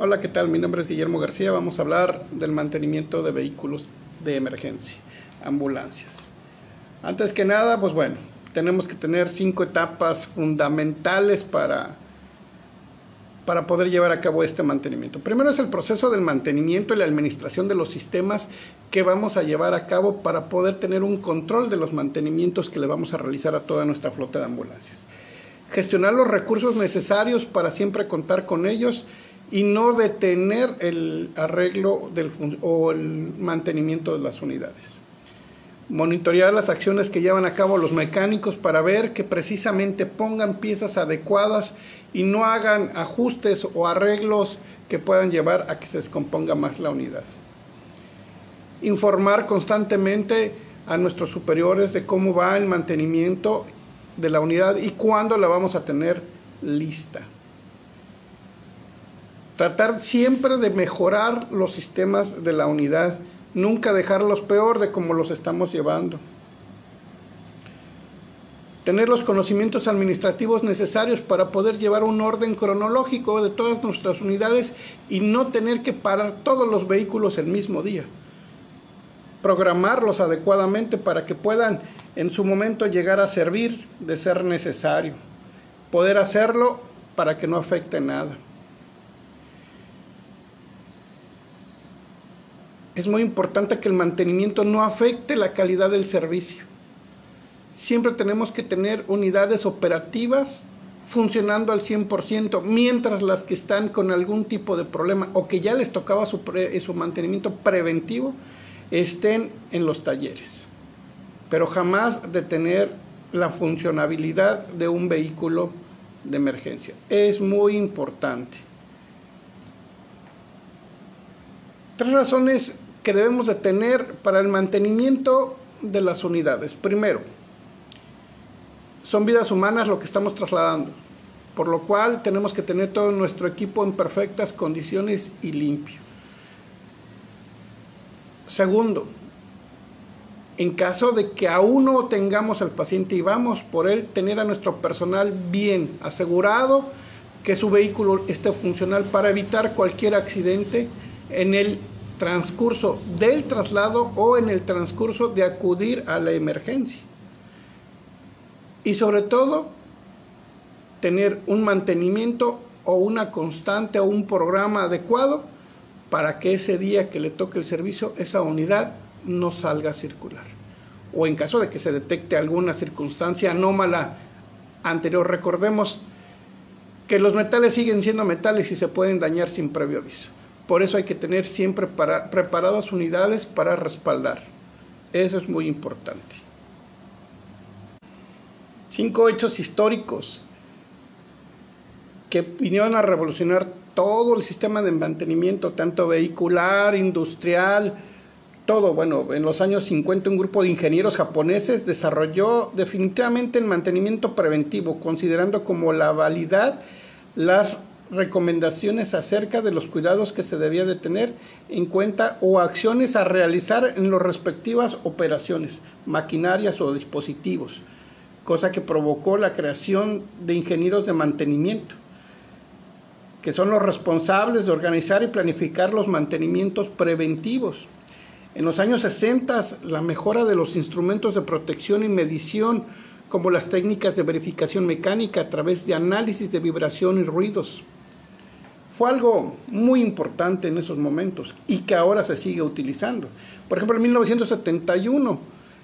Hola, ¿qué tal? Mi nombre es Guillermo García. Vamos a hablar del mantenimiento de vehículos de emergencia, ambulancias. Antes que nada, pues bueno, tenemos que tener cinco etapas fundamentales para, para poder llevar a cabo este mantenimiento. Primero es el proceso del mantenimiento y la administración de los sistemas que vamos a llevar a cabo para poder tener un control de los mantenimientos que le vamos a realizar a toda nuestra flota de ambulancias gestionar los recursos necesarios para siempre contar con ellos y no detener el arreglo del, o el mantenimiento de las unidades. Monitorear las acciones que llevan a cabo los mecánicos para ver que precisamente pongan piezas adecuadas y no hagan ajustes o arreglos que puedan llevar a que se descomponga más la unidad. Informar constantemente a nuestros superiores de cómo va el mantenimiento de la unidad y cuándo la vamos a tener lista. Tratar siempre de mejorar los sistemas de la unidad, nunca dejarlos peor de como los estamos llevando. Tener los conocimientos administrativos necesarios para poder llevar un orden cronológico de todas nuestras unidades y no tener que parar todos los vehículos el mismo día. Programarlos adecuadamente para que puedan en su momento llegar a servir de ser necesario. Poder hacerlo para que no afecte nada. Es muy importante que el mantenimiento no afecte la calidad del servicio. Siempre tenemos que tener unidades operativas funcionando al 100%, mientras las que están con algún tipo de problema o que ya les tocaba su, su mantenimiento preventivo estén en los talleres pero jamás de tener la funcionabilidad de un vehículo de emergencia. Es muy importante. Tres razones que debemos de tener para el mantenimiento de las unidades. Primero, son vidas humanas lo que estamos trasladando, por lo cual tenemos que tener todo nuestro equipo en perfectas condiciones y limpio. Segundo, en caso de que aún no tengamos al paciente y vamos por él, tener a nuestro personal bien asegurado, que su vehículo esté funcional para evitar cualquier accidente en el transcurso del traslado o en el transcurso de acudir a la emergencia. Y sobre todo, tener un mantenimiento o una constante o un programa adecuado para que ese día que le toque el servicio, esa unidad no salga a circular. O en caso de que se detecte alguna circunstancia anómala anterior, recordemos que los metales siguen siendo metales y se pueden dañar sin previo aviso. Por eso hay que tener siempre para, preparadas unidades para respaldar. Eso es muy importante. Cinco hechos históricos que vinieron a revolucionar todo el sistema de mantenimiento, tanto vehicular, industrial, todo. Bueno, en los años 50 un grupo de ingenieros japoneses desarrolló definitivamente el mantenimiento preventivo, considerando como la validad las recomendaciones acerca de los cuidados que se debía de tener en cuenta o acciones a realizar en las respectivas operaciones, maquinarias o dispositivos, cosa que provocó la creación de ingenieros de mantenimiento, que son los responsables de organizar y planificar los mantenimientos preventivos. En los años 60, la mejora de los instrumentos de protección y medición, como las técnicas de verificación mecánica a través de análisis de vibración y ruidos, fue algo muy importante en esos momentos y que ahora se sigue utilizando. Por ejemplo, en 1971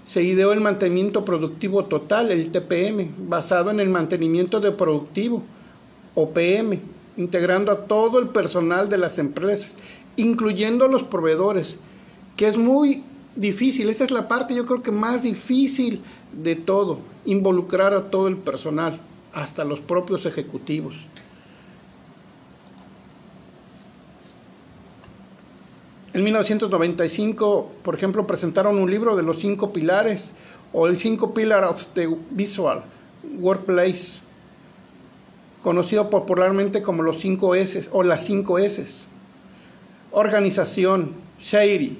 se ideó el mantenimiento productivo total, el TPM, basado en el mantenimiento de productivo, OPM, integrando a todo el personal de las empresas, incluyendo a los proveedores, que es muy difícil, esa es la parte yo creo que más difícil de todo, involucrar a todo el personal, hasta los propios ejecutivos. En 1995, por ejemplo, presentaron un libro de los cinco pilares o el cinco pillars of the visual workplace, conocido popularmente como los cinco S o las cinco S. Organización, Shady,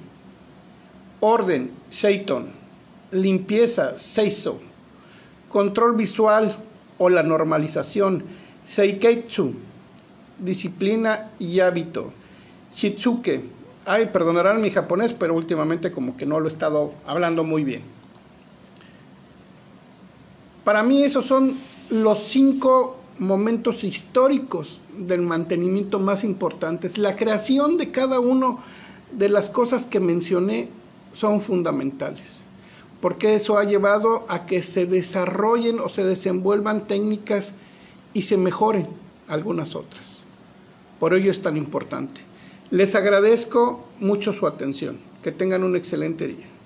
orden, Shaiton, limpieza, Seiso, control visual o la normalización, Seiketsu, disciplina y hábito. Shitsuke. Ay, perdonarán mi japonés, pero últimamente como que no lo he estado hablando muy bien. Para mí esos son los cinco momentos históricos del mantenimiento más importantes. La creación de cada uno de las cosas que mencioné son fundamentales, porque eso ha llevado a que se desarrollen o se desenvuelvan técnicas y se mejoren algunas otras. Por ello es tan importante. Les agradezco mucho su atención. Que tengan un excelente día.